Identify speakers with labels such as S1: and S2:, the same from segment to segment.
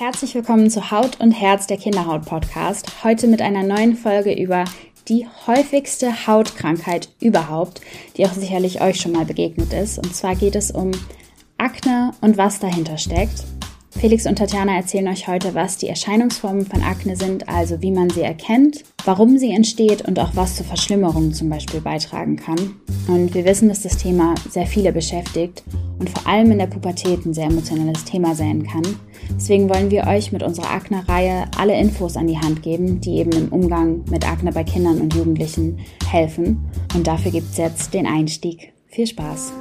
S1: Herzlich willkommen zu Haut und Herz der Kinderhaut Podcast. Heute mit einer neuen Folge über die häufigste Hautkrankheit überhaupt, die auch sicherlich euch schon mal begegnet ist. Und zwar geht es um Akne und was dahinter steckt. Felix und Tatjana erzählen euch heute, was die Erscheinungsformen von Akne sind, also wie man sie erkennt, warum sie entsteht und auch was zur Verschlimmerung zum Beispiel beitragen kann. Und wir wissen, dass das Thema sehr viele beschäftigt und vor allem in der Pubertät ein sehr emotionales Thema sein kann. Deswegen wollen wir euch mit unserer Akne-Reihe alle Infos an die Hand geben, die eben im Umgang mit Akne bei Kindern und Jugendlichen helfen. Und dafür gibt es jetzt den Einstieg. Viel Spaß!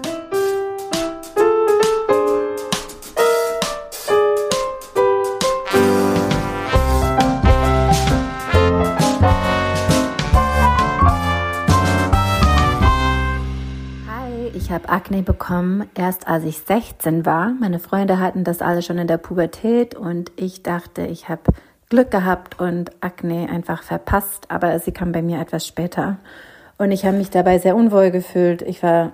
S2: Akne bekommen, erst als ich 16 war. Meine Freunde hatten das alle schon in der Pubertät und ich dachte, ich habe Glück gehabt und Akne einfach verpasst, aber sie kam bei mir etwas später. Und ich habe mich dabei sehr unwohl gefühlt. Ich war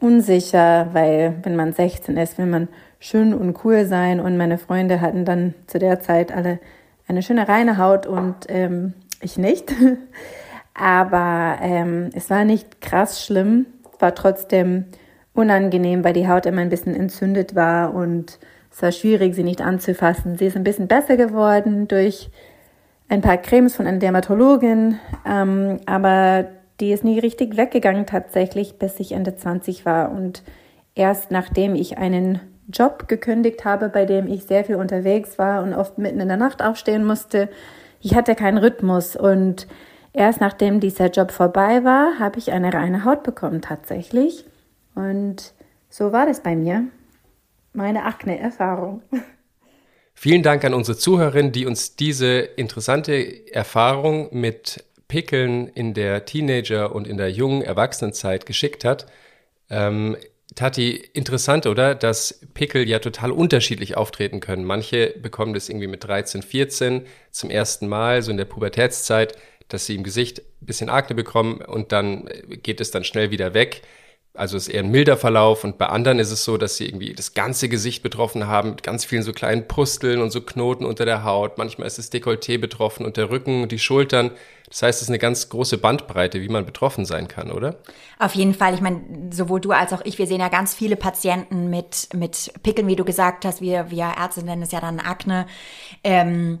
S2: unsicher, weil wenn man 16 ist, will man schön und cool sein. Und meine Freunde hatten dann zu der Zeit alle eine schöne reine Haut und ähm, ich nicht. Aber ähm, es war nicht krass schlimm war trotzdem unangenehm, weil die Haut immer ein bisschen entzündet war und es war schwierig, sie nicht anzufassen. Sie ist ein bisschen besser geworden durch ein paar Cremes von einer Dermatologin, ähm, aber die ist nie richtig weggegangen tatsächlich, bis ich Ende 20 war. Und erst nachdem ich einen Job gekündigt habe, bei dem ich sehr viel unterwegs war und oft mitten in der Nacht aufstehen musste, ich hatte keinen Rhythmus und Erst nachdem dieser Job vorbei war, habe ich eine reine Haut bekommen tatsächlich. Und so war das bei mir. Meine Akne-Erfahrung.
S3: Vielen Dank an unsere Zuhörerin, die uns diese interessante Erfahrung mit Pickeln in der Teenager- und in der jungen Erwachsenenzeit geschickt hat. Ähm, Tati, interessant, oder? Dass Pickel ja total unterschiedlich auftreten können. Manche bekommen das irgendwie mit 13, 14 zum ersten Mal, so in der Pubertätszeit dass sie im Gesicht ein bisschen Akne bekommen und dann äh, geht es dann schnell wieder weg. Also ist eher ein milder Verlauf und bei anderen ist es so, dass sie irgendwie das ganze Gesicht betroffen haben, mit ganz vielen so kleinen Pusteln und so Knoten unter der Haut. Manchmal ist das Dekolleté betroffen und der Rücken, die Schultern. Das heißt, es ist eine ganz große Bandbreite, wie man betroffen sein kann, oder?
S4: Auf jeden Fall. Ich meine, sowohl du als auch ich, wir sehen ja ganz viele Patienten mit, mit Pickeln, wie du gesagt hast. Wir, wir Ärzte nennen es ja dann Akne. Ähm,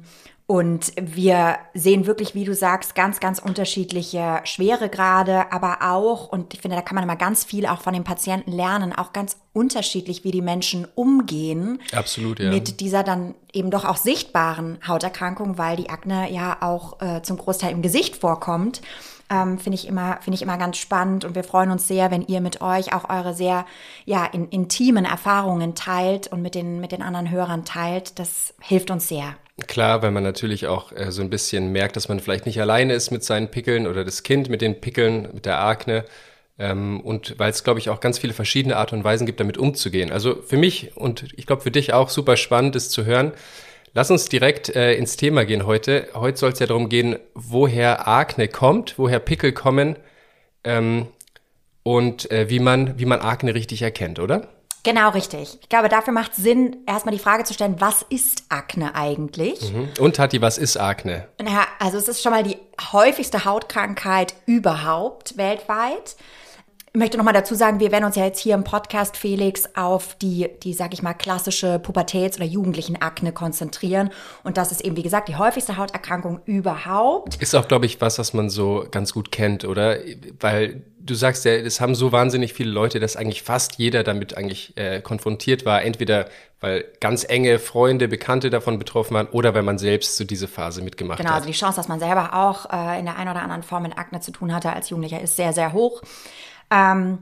S4: und wir sehen wirklich, wie du sagst, ganz, ganz unterschiedliche Schweregrade, aber auch, und ich finde, da kann man immer ganz viel auch von den Patienten lernen, auch ganz unterschiedlich, wie die Menschen umgehen.
S3: Absolut, ja.
S4: Mit dieser dann eben doch auch sichtbaren Hauterkrankung, weil die Akne ja auch äh, zum Großteil im Gesicht vorkommt. Ähm, finde ich immer finde ich immer ganz spannend und wir freuen uns sehr, wenn ihr mit euch auch eure sehr ja in, intimen Erfahrungen teilt und mit den mit den anderen Hörern teilt. Das hilft uns sehr.
S3: Klar, weil man natürlich auch äh, so ein bisschen merkt, dass man vielleicht nicht alleine ist mit seinen Pickeln oder das Kind mit den Pickeln, mit der Akne. Ähm, und weil es, glaube ich, auch ganz viele verschiedene Art und Weisen gibt, damit umzugehen. Also für mich und ich glaube für dich auch super spannend ist zu hören. Lass uns direkt äh, ins Thema gehen heute. Heute soll es ja darum gehen, woher Akne kommt, woher Pickel kommen ähm, und äh, wie man wie man Akne richtig erkennt, oder?
S4: Genau, richtig. Ich glaube, dafür macht Sinn, erstmal die Frage zu stellen, was ist Akne eigentlich?
S3: Mhm. Und Tati, was ist Akne?
S4: Naja, also es ist schon mal die häufigste Hautkrankheit überhaupt weltweit. Ich möchte nochmal dazu sagen, wir werden uns ja jetzt hier im Podcast, Felix, auf die, die, sag ich mal, klassische Pubertäts- oder Jugendlichen-Akne konzentrieren. Und das ist eben, wie gesagt, die häufigste Hauterkrankung überhaupt.
S3: Ist auch, glaube ich, was, was man so ganz gut kennt, oder? Weil du sagst ja, es haben so wahnsinnig viele Leute, dass eigentlich fast jeder damit eigentlich äh, konfrontiert war. Entweder weil ganz enge Freunde, Bekannte davon betroffen waren oder weil man selbst so diese Phase mitgemacht
S4: genau,
S3: hat.
S4: Genau, also die Chance, dass man selber auch äh, in der einen oder anderen Form mit Akne zu tun hatte als Jugendlicher, ist sehr, sehr hoch. Ähm,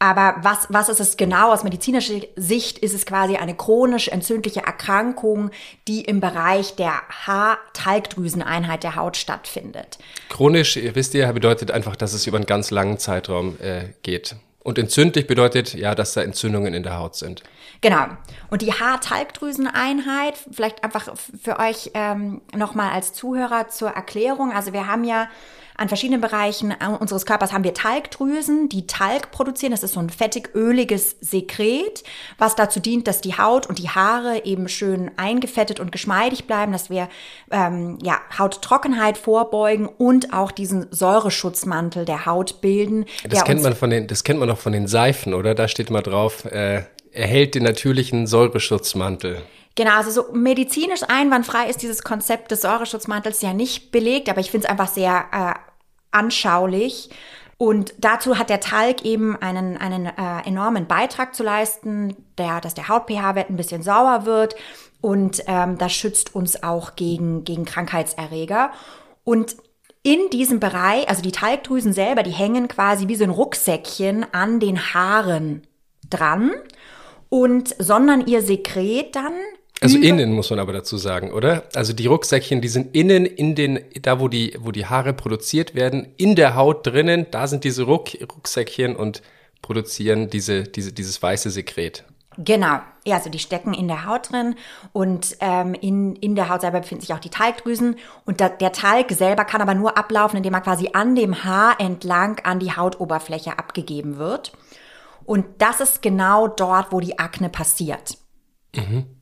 S4: aber was, was ist es genau? Aus medizinischer Sicht ist es quasi eine chronisch entzündliche Erkrankung, die im Bereich der Haartalgdrüseneinheit der Haut stattfindet.
S3: Chronisch, wisst ihr, bedeutet einfach, dass es über einen ganz langen Zeitraum äh, geht. Und entzündlich bedeutet ja, dass da Entzündungen in der Haut sind.
S4: Genau. Und die Haartalgdrüseneinheit, vielleicht einfach für euch ähm, nochmal als Zuhörer zur Erklärung. Also wir haben ja an verschiedenen Bereichen unseres Körpers haben wir Talgdrüsen, die Talg produzieren. Das ist so ein fettig-öliges Sekret, was dazu dient, dass die Haut und die Haare eben schön eingefettet und geschmeidig bleiben, dass wir ähm, ja, Hauttrockenheit vorbeugen und auch diesen Säureschutzmantel der Haut bilden.
S3: Das kennt man von den, das kennt man auch von den Seifen, oder? Da steht mal drauf, äh, erhält den natürlichen Säureschutzmantel.
S4: Genau, also so medizinisch einwandfrei ist dieses Konzept des Säureschutzmantels ja nicht belegt, aber ich finde es einfach sehr äh, anschaulich. Und dazu hat der Talg eben einen, einen äh, enormen Beitrag zu leisten, der, dass der Haut-pH-Wert ein bisschen sauer wird. Und ähm, das schützt uns auch gegen, gegen Krankheitserreger. Und in diesem Bereich, also die Talgdrüsen selber, die hängen quasi wie so ein Rucksäckchen an den Haaren dran und sondern ihr Sekret dann
S3: also innen muss man aber dazu sagen, oder? Also die Rucksäckchen, die sind innen in den, da wo die, wo die Haare produziert werden, in der Haut drinnen, da sind diese Ruck, Rucksäckchen und produzieren diese, diese, dieses weiße Sekret.
S4: Genau, ja, also die stecken in der Haut drin und ähm, in, in der Haut selber befinden sich auch die Talgdrüsen und da, der Talg selber kann aber nur ablaufen, indem er quasi an dem Haar entlang an die Hautoberfläche abgegeben wird. Und das ist genau dort, wo die Akne passiert.
S3: Mhm.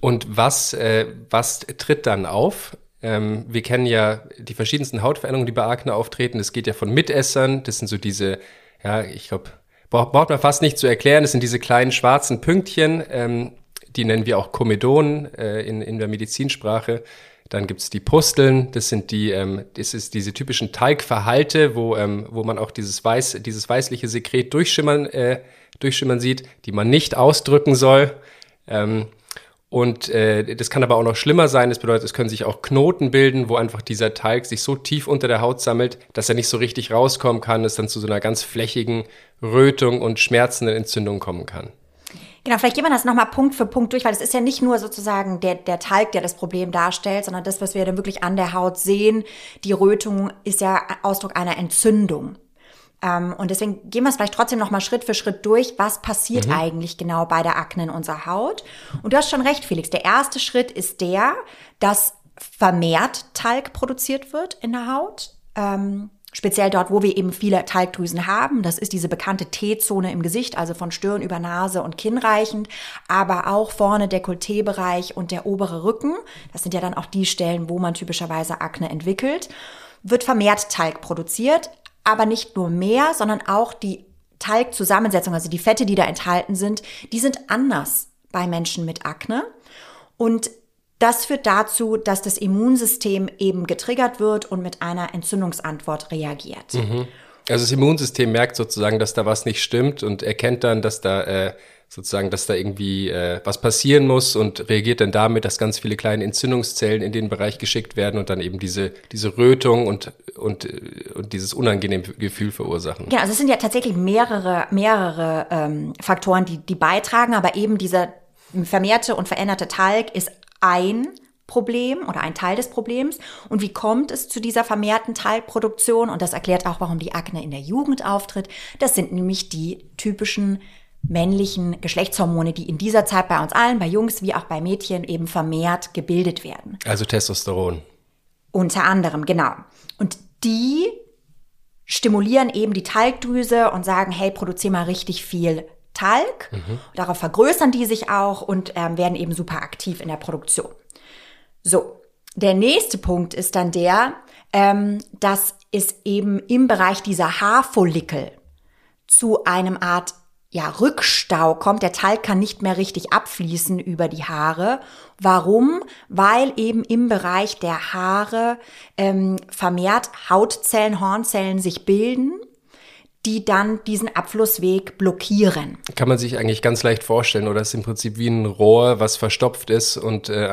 S3: Und was, äh, was tritt dann auf? Ähm, wir kennen ja die verschiedensten Hautveränderungen, die bei Akne auftreten. Es geht ja von Mitessern, das sind so diese, ja, ich glaube, braucht man fast nicht zu erklären, das sind diese kleinen schwarzen Pünktchen, ähm, die nennen wir auch Komedonen äh, in, in der Medizinsprache. Dann gibt's die Pusteln, das sind die, ähm, das ist diese typischen Teigverhalte, wo, ähm, wo man auch dieses weiß, dieses weißliche Sekret durchschimmern, äh, durchschimmern sieht, die man nicht ausdrücken soll. Ähm, und äh, das kann aber auch noch schlimmer sein. Das bedeutet, es können sich auch Knoten bilden, wo einfach dieser Teig sich so tief unter der Haut sammelt, dass er nicht so richtig rauskommen kann, es dann zu so einer ganz flächigen Rötung und schmerzenden Entzündung kommen kann.
S4: Genau, vielleicht gehen wir das nochmal Punkt für Punkt durch, weil es ist ja nicht nur sozusagen der, der Talg, der das Problem darstellt, sondern das, was wir dann wirklich an der Haut sehen. Die Rötung ist ja Ausdruck einer Entzündung. Ähm, und deswegen gehen wir es vielleicht trotzdem noch mal Schritt für Schritt durch. Was passiert mhm. eigentlich genau bei der Akne in unserer Haut? Und du hast schon recht, Felix. Der erste Schritt ist der, dass vermehrt Talg produziert wird in der Haut. Ähm, speziell dort, wo wir eben viele Talgdrüsen haben. Das ist diese bekannte T-Zone im Gesicht, also von Stirn über Nase und Kinn reichend, aber auch vorne Dekolleté-Bereich und der obere Rücken. Das sind ja dann auch die Stellen, wo man typischerweise Akne entwickelt wird vermehrt Talg produziert, aber nicht nur mehr, sondern auch die Talgzusammensetzung, also die Fette, die da enthalten sind, die sind anders bei Menschen mit Akne. Und das führt dazu, dass das Immunsystem eben getriggert wird und mit einer Entzündungsantwort reagiert.
S3: Mhm. Also das Immunsystem merkt sozusagen, dass da was nicht stimmt und erkennt dann, dass da äh, sozusagen, dass da irgendwie äh, was passieren muss und reagiert dann damit, dass ganz viele kleine Entzündungszellen in den Bereich geschickt werden und dann eben diese, diese Rötung und, und, und dieses unangenehme Gefühl verursachen.
S4: Ja, also es sind ja tatsächlich mehrere, mehrere ähm, Faktoren, die, die beitragen, aber eben dieser vermehrte und veränderte Talg ist ein Problem oder ein Teil des Problems. Und wie kommt es zu dieser vermehrten Talgproduktion? Und das erklärt auch, warum die Akne in der Jugend auftritt. Das sind nämlich die typischen männlichen Geschlechtshormone, die in dieser Zeit bei uns allen, bei Jungs wie auch bei Mädchen eben vermehrt gebildet werden.
S3: Also Testosteron.
S4: Unter anderem, genau. Und die stimulieren eben die Talgdrüse und sagen, hey, produziere mal richtig viel Talg. Mhm. Darauf vergrößern die sich auch und ähm, werden eben super aktiv in der Produktion. So, der nächste Punkt ist dann der, ähm, dass es eben im Bereich dieser Haarfollikel zu einem Art ja, Rückstau kommt. Der Talg kann nicht mehr richtig abfließen über die Haare. Warum? Weil eben im Bereich der Haare ähm, vermehrt Hautzellen, Hornzellen sich bilden die dann diesen Abflussweg blockieren.
S3: Kann man sich eigentlich ganz leicht vorstellen, oder ist im Prinzip wie ein Rohr, was verstopft ist und äh,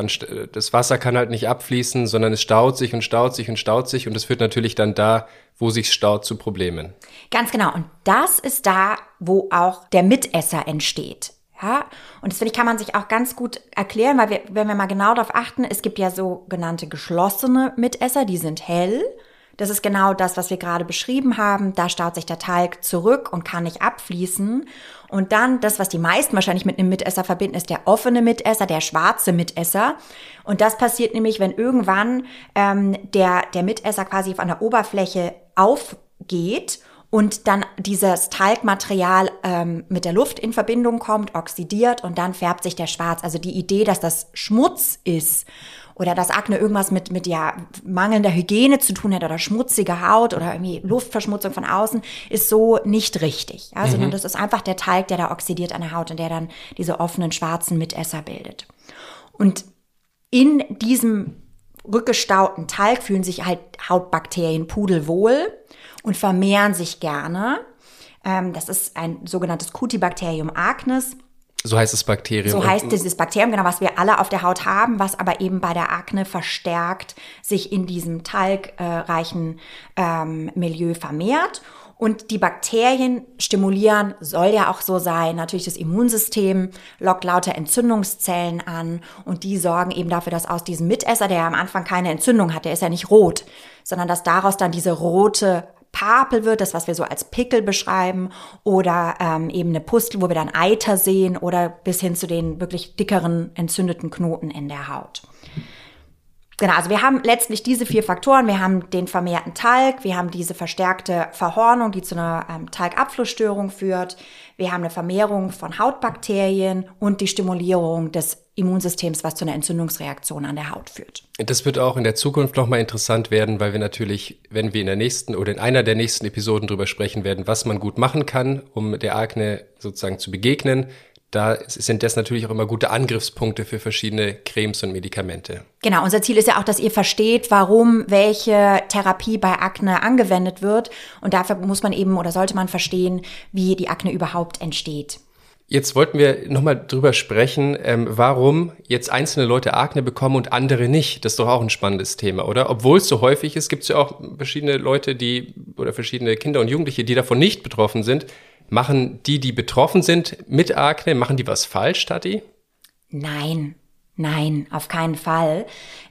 S3: das Wasser kann halt nicht abfließen, sondern es staut sich und staut sich und staut sich und es führt natürlich dann da, wo sich staut, zu Problemen.
S4: Ganz genau. Und das ist da, wo auch der Mitesser entsteht. Ja, und das finde ich, kann man sich auch ganz gut erklären, weil wir, wenn wir mal genau darauf achten, es gibt ja sogenannte geschlossene Mitesser, die sind hell Das ist genau das, was wir gerade beschrieben haben. Da staut sich der Talg zurück und kann nicht abfließen. Und dann das, was die meisten wahrscheinlich mit einem Mitesser verbinden, ist der offene Mitesser, der schwarze Mitesser. Und das passiert nämlich, wenn irgendwann ähm, der, der Mitesser quasi von der Oberfläche aufgeht und dann dieses Talgmaterial ähm, mit der Luft in Verbindung kommt, oxidiert und dann färbt sich der schwarz. Also die Idee, dass das Schmutz ist oder dass Akne irgendwas mit, mit ja, mangelnder Hygiene zu tun hat oder schmutzige Haut oder irgendwie Luftverschmutzung von außen, ist so nicht richtig. Ja, sondern mhm. das ist einfach der Talg, der da oxidiert an der Haut und der dann diese offenen schwarzen Mitesser bildet. Und in diesem rückgestauten Talg fühlen sich halt Hautbakterien pudelwohl und vermehren sich gerne. Ähm, das ist ein sogenanntes Cutibacterium acnes.
S3: So heißt das Bakterium.
S4: So heißt dieses Bakterium, genau, was wir alle auf der Haut haben, was aber eben bei der Akne verstärkt sich in diesem talgreichen ähm, Milieu vermehrt. Und die Bakterien stimulieren, soll ja auch so sein, natürlich das Immunsystem, lockt lauter Entzündungszellen an und die sorgen eben dafür, dass aus diesem Mitesser, der ja am Anfang keine Entzündung hat, der ist ja nicht rot, sondern dass daraus dann diese rote Papel wird, das, was wir so als Pickel beschreiben, oder ähm, eben eine Pustel, wo wir dann Eiter sehen, oder bis hin zu den wirklich dickeren entzündeten Knoten in der Haut. Genau, also wir haben letztlich diese vier Faktoren. Wir haben den vermehrten Talg, wir haben diese verstärkte Verhornung, die zu einer ähm, Talgabflussstörung führt. Wir haben eine Vermehrung von Hautbakterien und die Stimulierung des Immunsystems, was zu einer Entzündungsreaktion an der Haut führt.
S3: Das wird auch in der Zukunft nochmal interessant werden, weil wir natürlich, wenn wir in der nächsten oder in einer der nächsten Episoden drüber sprechen werden, was man gut machen kann, um der Akne sozusagen zu begegnen, da sind das natürlich auch immer gute Angriffspunkte für verschiedene Cremes und Medikamente.
S4: Genau, unser Ziel ist ja auch, dass ihr versteht, warum welche Therapie bei Akne angewendet wird. Und dafür muss man eben oder sollte man verstehen, wie die Akne überhaupt entsteht.
S3: Jetzt wollten wir nochmal drüber sprechen, ähm, warum jetzt einzelne Leute Akne bekommen und andere nicht. Das ist doch auch ein spannendes Thema, oder? Obwohl es so häufig ist, gibt es ja auch verschiedene Leute, die oder verschiedene Kinder und Jugendliche, die davon nicht betroffen sind. Machen die, die betroffen sind mit Akne, machen die was falsch, Tati?
S4: Nein, nein, auf keinen Fall.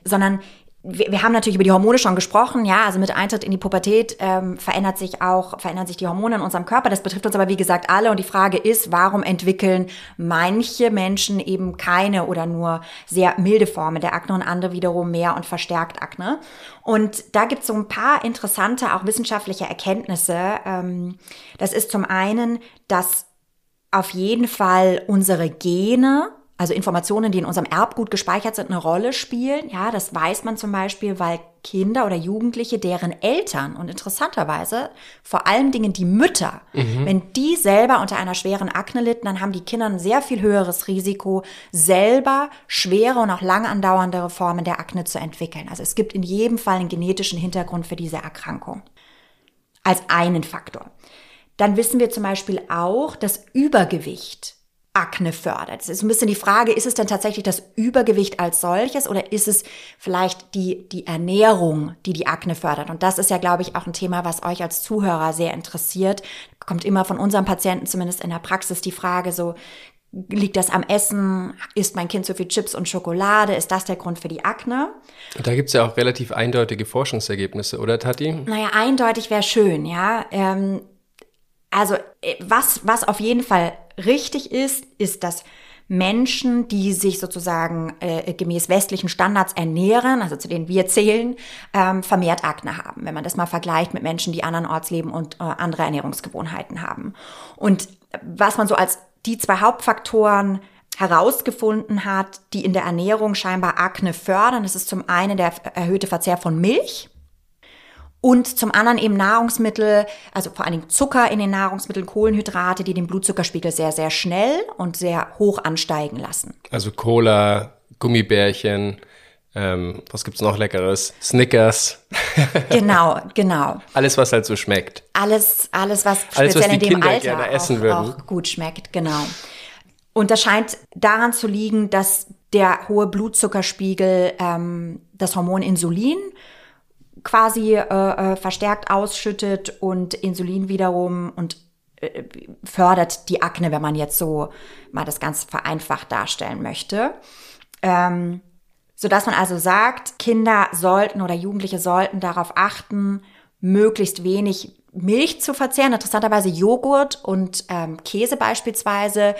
S4: Sondern wir, wir haben natürlich über die Hormone schon gesprochen, ja, also mit Eintritt in die Pubertät ähm, verändert sich auch, verändern sich die Hormone in unserem Körper. Das betrifft uns aber wie gesagt alle. Und die Frage ist, warum entwickeln manche Menschen eben keine oder nur sehr milde Formen der Akne und andere wiederum mehr und verstärkt Akne? Und da gibt es so ein paar interessante, auch wissenschaftliche Erkenntnisse. Ähm, das ist zum einen, dass auf jeden Fall unsere Gene also Informationen, die in unserem Erbgut gespeichert sind, eine Rolle spielen. Ja, das weiß man zum Beispiel, weil Kinder oder Jugendliche, deren Eltern und interessanterweise vor allen Dingen die Mütter, mhm. wenn die selber unter einer schweren Akne litten, dann haben die Kinder ein sehr viel höheres Risiko, selber schwere und auch lang andauernde Formen der Akne zu entwickeln. Also es gibt in jedem Fall einen genetischen Hintergrund für diese Erkrankung. Als einen Faktor. Dann wissen wir zum Beispiel auch, dass Übergewicht Akne fördert. Es ist ein bisschen die Frage, ist es denn tatsächlich das Übergewicht als solches oder ist es vielleicht die, die Ernährung, die die Akne fördert? Und das ist ja, glaube ich, auch ein Thema, was euch als Zuhörer sehr interessiert. Kommt immer von unseren Patienten, zumindest in der Praxis, die Frage so, liegt das am Essen? Isst mein Kind zu viel Chips und Schokolade? Ist das der Grund für die Akne?
S3: Da gibt es ja auch relativ eindeutige Forschungsergebnisse, oder Tati?
S4: Naja, eindeutig wäre schön, ja. Ähm, also äh, was, was auf jeden Fall richtig ist, ist, dass Menschen, die sich sozusagen äh, gemäß westlichen Standards ernähren, also zu denen wir zählen, ähm, vermehrt Akne haben, wenn man das mal vergleicht mit Menschen, die andernorts leben und äh, andere Ernährungsgewohnheiten haben. Und was man so als die zwei Hauptfaktoren herausgefunden hat, die in der Ernährung scheinbar Akne fördern, das ist zum einen der erhöhte Verzehr von Milch, und zum anderen eben Nahrungsmittel, also vor allen Dingen Zucker in den Nahrungsmitteln, Kohlenhydrate, die den Blutzuckerspiegel sehr, sehr schnell und sehr hoch ansteigen lassen.
S3: Also Cola, Gummibärchen, ähm, was gibt's noch Leckeres? Snickers.
S4: genau, genau.
S3: Alles, was halt so schmeckt.
S4: Alles, alles, was
S3: alles,
S4: speziell
S3: was
S4: in dem
S3: Kinder
S4: Alter auch, auch gut schmeckt, genau. Und das scheint daran zu liegen, dass der hohe Blutzuckerspiegel ähm, das Hormon Insulin quasi äh, äh, verstärkt ausschüttet und Insulin wiederum und äh, fördert die Akne, wenn man jetzt so mal das ganz vereinfacht darstellen möchte. Ähm, so man also sagt, Kinder sollten oder Jugendliche sollten darauf achten, möglichst wenig Milch zu verzehren. Interessanterweise Joghurt und ähm, Käse beispielsweise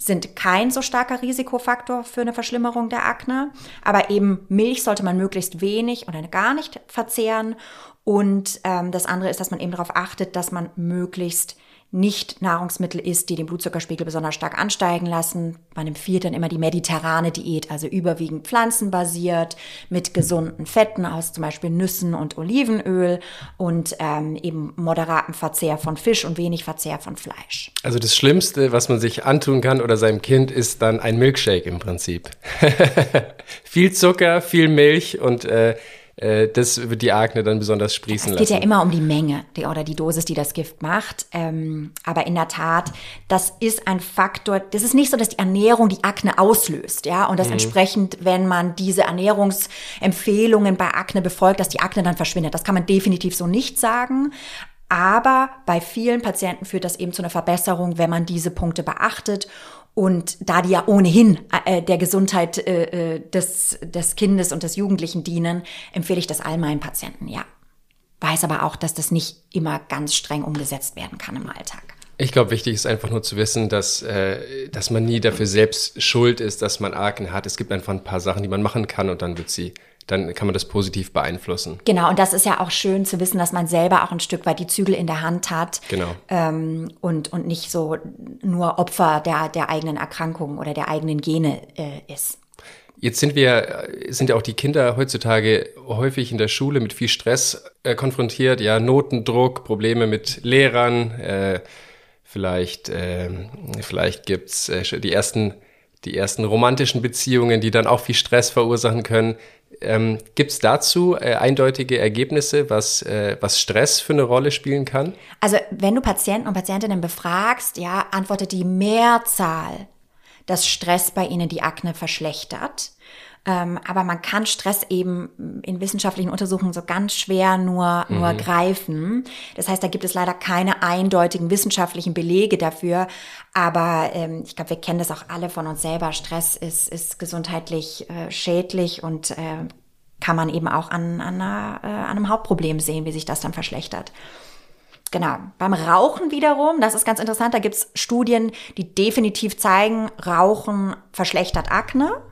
S4: sind kein so starker Risikofaktor für eine Verschlimmerung der Akne. Aber eben Milch sollte man möglichst wenig oder gar nicht verzehren. Und ähm, das andere ist, dass man eben darauf achtet, dass man möglichst nicht Nahrungsmittel isst, die den Blutzuckerspiegel besonders stark ansteigen lassen. Man empfiehlt dann immer die mediterrane Diät, also überwiegend pflanzenbasiert, mit gesunden Fetten aus zum Beispiel Nüssen und Olivenöl und ähm, eben moderaten Verzehr von Fisch und wenig Verzehr von Fleisch.
S3: Also das Schlimmste, was man sich antun kann oder seinem Kind, ist dann ein Milkshake im Prinzip. viel Zucker, viel Milch und äh, äh, das wird die Akne dann besonders sprießen lassen.
S4: Es geht ja immer um die Menge die, oder die Dosis, die das Gift macht. Ähm, aber in der Tat, das ist ein Faktor. Das ist nicht so, dass die Ernährung die Akne auslöst, ja, und dass mhm. entsprechend, wenn man diese Ernährungsempfehlungen bei Akne befolgt, dass die Akne dann verschwindet. Das kann man definitiv so nicht sagen. Aber bei vielen Patienten führt das eben zu einer Verbesserung, wenn man diese Punkte beachtet. Und da die ja ohnehin äh, der Gesundheit äh, äh, des, des Kindes und des Jugendlichen dienen, empfehle ich das all meinen Patienten, ja. Weiß aber auch, dass das nicht immer ganz streng umgesetzt werden kann im Alltag.
S3: Ich glaube, wichtig ist einfach nur zu wissen, dass, äh, dass man nie dafür selbst schuld ist, dass man Akne hat. Es gibt einfach ein paar Sachen, die man machen kann und dann wird sie dann kann man das positiv beeinflussen.
S4: Genau, und das ist ja auch schön zu wissen, dass man selber auch ein Stück weit die Zügel in der Hand hat.
S3: Genau.
S4: Ähm, und, und nicht so nur Opfer der, der eigenen Erkrankung oder der eigenen Gene äh, ist.
S3: Jetzt sind wir, sind ja auch die Kinder heutzutage häufig in der Schule mit viel Stress äh, konfrontiert, ja, Notendruck, Probleme mit Lehrern, äh, vielleicht, äh, vielleicht gibt's äh, die ersten, die ersten romantischen Beziehungen, die dann auch viel Stress verursachen können. Ähm, Gibt es dazu äh, eindeutige Ergebnisse, was, äh, was Stress für eine Rolle spielen kann?
S4: Also wenn du Patienten und Patientinnen befragst, ja, antwortet die Mehrzahl, dass Stress bei ihnen die Akne verschlechtert. Ähm, aber man kann Stress eben in wissenschaftlichen Untersuchungen so ganz schwer nur, mhm. nur greifen. Das heißt, da gibt es leider keine eindeutigen wissenschaftlichen Belege dafür. Aber ähm, ich glaube, wir kennen das auch alle von uns selber. Stress ist, ist gesundheitlich äh, schädlich und äh, kann man eben auch an, an, einer, äh, an einem Hauptproblem sehen, wie sich das dann verschlechtert. Genau. Beim Rauchen wiederum, das ist ganz interessant, da gibt's Studien, die definitiv zeigen, Rauchen verschlechtert Akne.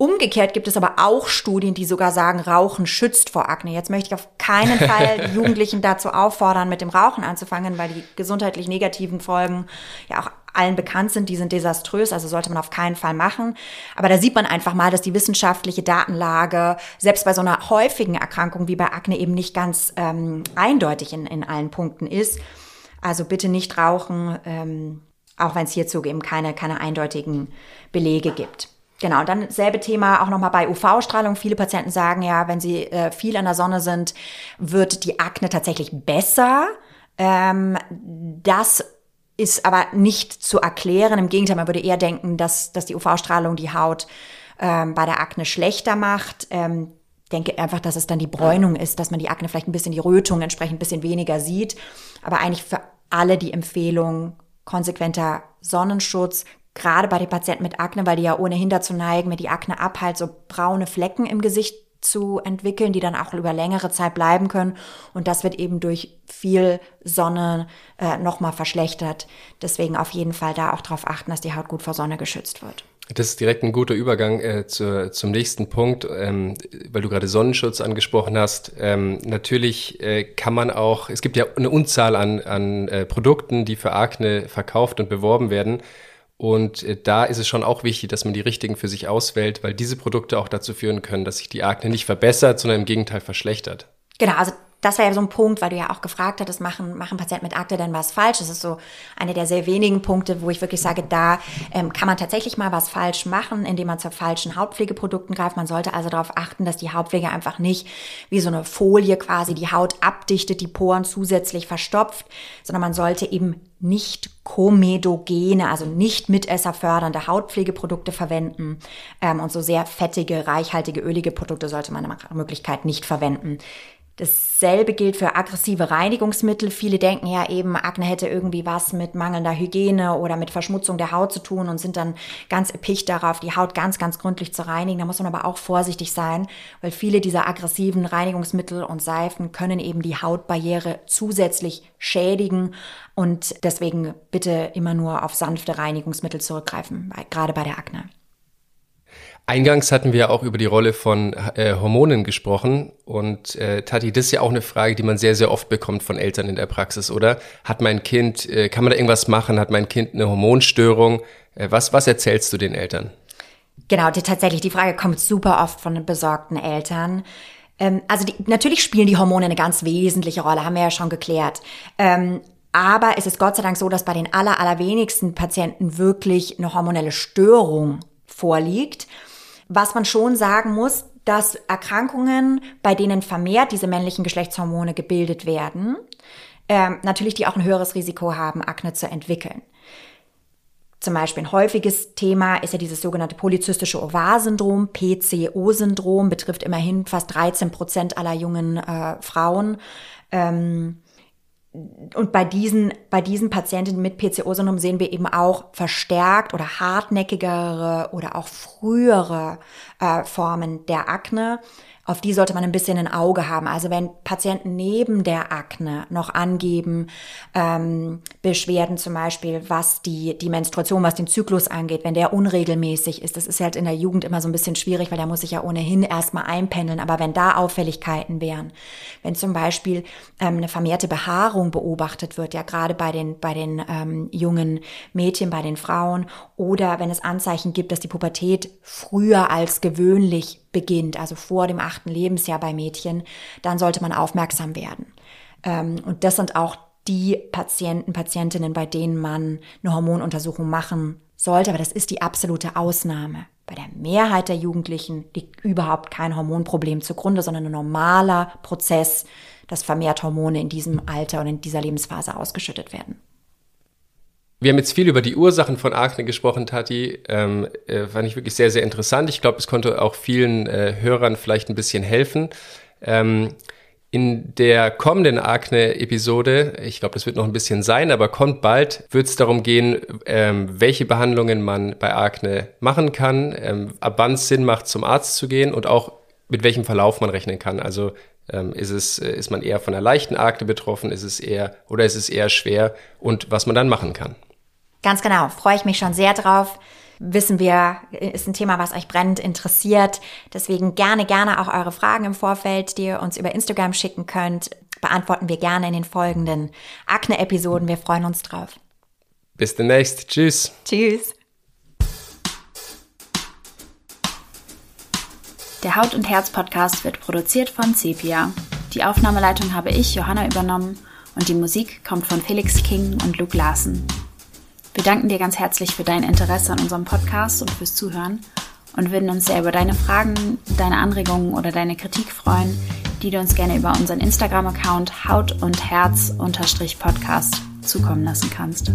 S4: Umgekehrt gibt es aber auch Studien, die sogar sagen, Rauchen schützt vor Akne. Jetzt möchte ich auf keinen Fall die Jugendlichen dazu auffordern, mit dem Rauchen anzufangen, weil die gesundheitlich negativen Folgen ja auch allen bekannt sind, die sind desaströs, also sollte man auf keinen Fall machen. Aber da sieht man einfach mal, dass die wissenschaftliche Datenlage selbst bei so einer häufigen Erkrankung wie bei Akne eben nicht ganz ähm, eindeutig in, in allen Punkten ist. Also bitte nicht rauchen, ähm, auch wenn es hierzu eben keine, keine eindeutigen Belege gibt. Genau, dann selbe Thema auch nochmal bei UV-Strahlung. Viele Patienten sagen ja, wenn sie äh, viel in der Sonne sind, wird die Akne tatsächlich besser. Ähm, das ist aber nicht zu erklären. Im Gegenteil, man würde eher denken, dass, dass die UV-Strahlung die Haut ähm, bei der Akne schlechter macht. Ähm, denke einfach, dass es dann die Bräunung ist, dass man die Akne vielleicht ein bisschen die Rötung entsprechend ein bisschen weniger sieht. Aber eigentlich für alle die Empfehlung, konsequenter Sonnenschutz, gerade bei den Patienten mit Akne, weil die ja ohnehin dazu neigen, wenn die Akne abheilt, so braune Flecken im Gesicht zu entwickeln, die dann auch über längere Zeit bleiben können. Und das wird eben durch viel Sonne äh, nochmal verschlechtert. Deswegen auf jeden Fall da auch darauf achten, dass die Haut gut vor Sonne geschützt wird.
S3: Das ist direkt ein guter Übergang äh, zu, zum nächsten Punkt, ähm, weil du gerade Sonnenschutz angesprochen hast. Ähm, natürlich äh, kann man auch, es gibt ja eine Unzahl an, an äh, Produkten, die für Akne verkauft und beworben werden. Und äh, da ist es schon auch wichtig, dass man die richtigen für sich auswählt, weil diese Produkte auch dazu führen können, dass sich die Akne nicht verbessert, sondern im Gegenteil verschlechtert.
S4: Genau, also das wäre ja so ein Punkt, weil du ja auch gefragt hattest, machen, machen Patienten mit Akne denn was falsch? Das ist so einer der sehr wenigen Punkte, wo ich wirklich sage, da ähm, kann man tatsächlich mal was falsch machen, indem man zu falschen Hautpflegeprodukten greift. Man sollte also darauf achten, dass die Hautpflege einfach nicht wie so eine Folie quasi die Haut abdichtet, die Poren zusätzlich verstopft, sondern man sollte eben nicht komedogene, also nicht mitesserfördernde Hautpflegeprodukte verwenden ähm, und so sehr fettige, reichhaltige, ölige Produkte sollte man nach Möglichkeit nicht verwenden. Dasselbe gilt für aggressive Reinigungsmittel. Viele denken ja eben, Akne hätte irgendwie was mit mangelnder Hygiene oder mit Verschmutzung der Haut zu tun und sind dann ganz erpicht darauf, die Haut ganz, ganz gründlich zu reinigen. Da muss man aber auch vorsichtig sein, weil viele dieser aggressiven Reinigungsmittel und Seifen können eben die Hautbarriere zusätzlich schädigen und deswegen bitte immer nur auf sanfte Reinigungsmittel zurückgreifen, gerade bei der Akne.
S3: Eingangs hatten wir auch über die Rolle von äh, Hormonen gesprochen. Und äh, Tati, das ist ja auch eine Frage, die man sehr, sehr oft bekommt von Eltern in der Praxis, oder? Hat mein Kind, äh, kann man da irgendwas machen? Hat mein Kind eine Hormonstörung? Äh, was, was erzählst du den Eltern?
S4: Genau, die, tatsächlich, die Frage kommt super oft von besorgten Eltern. Ähm, also die, natürlich spielen die Hormone eine ganz wesentliche Rolle, haben wir ja schon geklärt. Ähm, aber es ist Gott sei Dank so, dass bei den aller, allerwenigsten Patienten wirklich eine hormonelle Störung vorliegt. Was man schon sagen muss, dass Erkrankungen, bei denen vermehrt diese männlichen Geschlechtshormone gebildet werden, ähm, natürlich die auch ein höheres Risiko haben, Akne zu entwickeln. Zum Beispiel ein häufiges Thema ist ja dieses sogenannte polyzystische Ovar-Syndrom, PCO-Syndrom, betrifft immerhin fast 13 Prozent aller jungen äh, Frauen. Ähm, und bei diesen, bei diesen Patientinnen mit PCO-Syndrom sehen wir eben auch verstärkt oder hartnäckigere oder auch frühere äh, Formen der Akne auf die sollte man ein bisschen ein Auge haben. Also wenn Patienten neben der Akne noch angeben, ähm, Beschwerden zum Beispiel, was die, die Menstruation, was den Zyklus angeht, wenn der unregelmäßig ist, das ist halt in der Jugend immer so ein bisschen schwierig, weil da muss ich ja ohnehin erstmal einpendeln. Aber wenn da Auffälligkeiten wären, wenn zum Beispiel ähm, eine vermehrte Behaarung beobachtet wird, ja gerade bei den, bei den ähm, jungen Mädchen, bei den Frauen, oder wenn es Anzeichen gibt, dass die Pubertät früher als gewöhnlich beginnt, also vor dem achten Lebensjahr bei Mädchen, dann sollte man aufmerksam werden. Ähm, und das sind auch die Patienten, Patientinnen, bei denen man eine Hormonuntersuchung machen sollte, aber das ist die absolute Ausnahme. Bei der Mehrheit der Jugendlichen liegt überhaupt kein Hormonproblem zugrunde, sondern ein normaler Prozess, dass vermehrt Hormone in diesem Alter und in dieser Lebensphase ausgeschüttet werden.
S3: Wir haben jetzt viel über die Ursachen von Akne gesprochen, Tati. Ähm, äh, fand ich wirklich sehr, sehr interessant. Ich glaube, es konnte auch vielen äh, Hörern vielleicht ein bisschen helfen. Ähm, in der kommenden Akne-Episode, ich glaube, das wird noch ein bisschen sein, aber kommt bald, wird es darum gehen, ähm, welche Behandlungen man bei Akne machen kann, ähm, ab wann es Sinn macht, zum Arzt zu gehen und auch mit welchem Verlauf man rechnen kann. Also ähm, ist, es, äh, ist man eher von einer leichten Akne betroffen, ist es eher oder ist es eher schwer und was man dann machen kann.
S4: Ganz genau, freue ich mich schon sehr drauf. Wissen wir, ist ein Thema, was euch brennend interessiert. Deswegen gerne, gerne auch eure Fragen im Vorfeld, die ihr uns über Instagram schicken könnt, beantworten wir gerne in den folgenden Akne-Episoden. Wir freuen uns drauf.
S3: Bis demnächst. Tschüss.
S4: Tschüss.
S1: Der Haut- und Herz-Podcast wird produziert von Sepia. Die Aufnahmeleitung habe ich, Johanna, übernommen und die Musik kommt von Felix King und Luke Larsen. Wir danken dir ganz herzlich für dein Interesse an unserem Podcast und fürs Zuhören und würden uns sehr über deine Fragen, deine Anregungen oder deine Kritik freuen, die du uns gerne über unseren Instagram-Account Haut und Herz Podcast zukommen lassen kannst.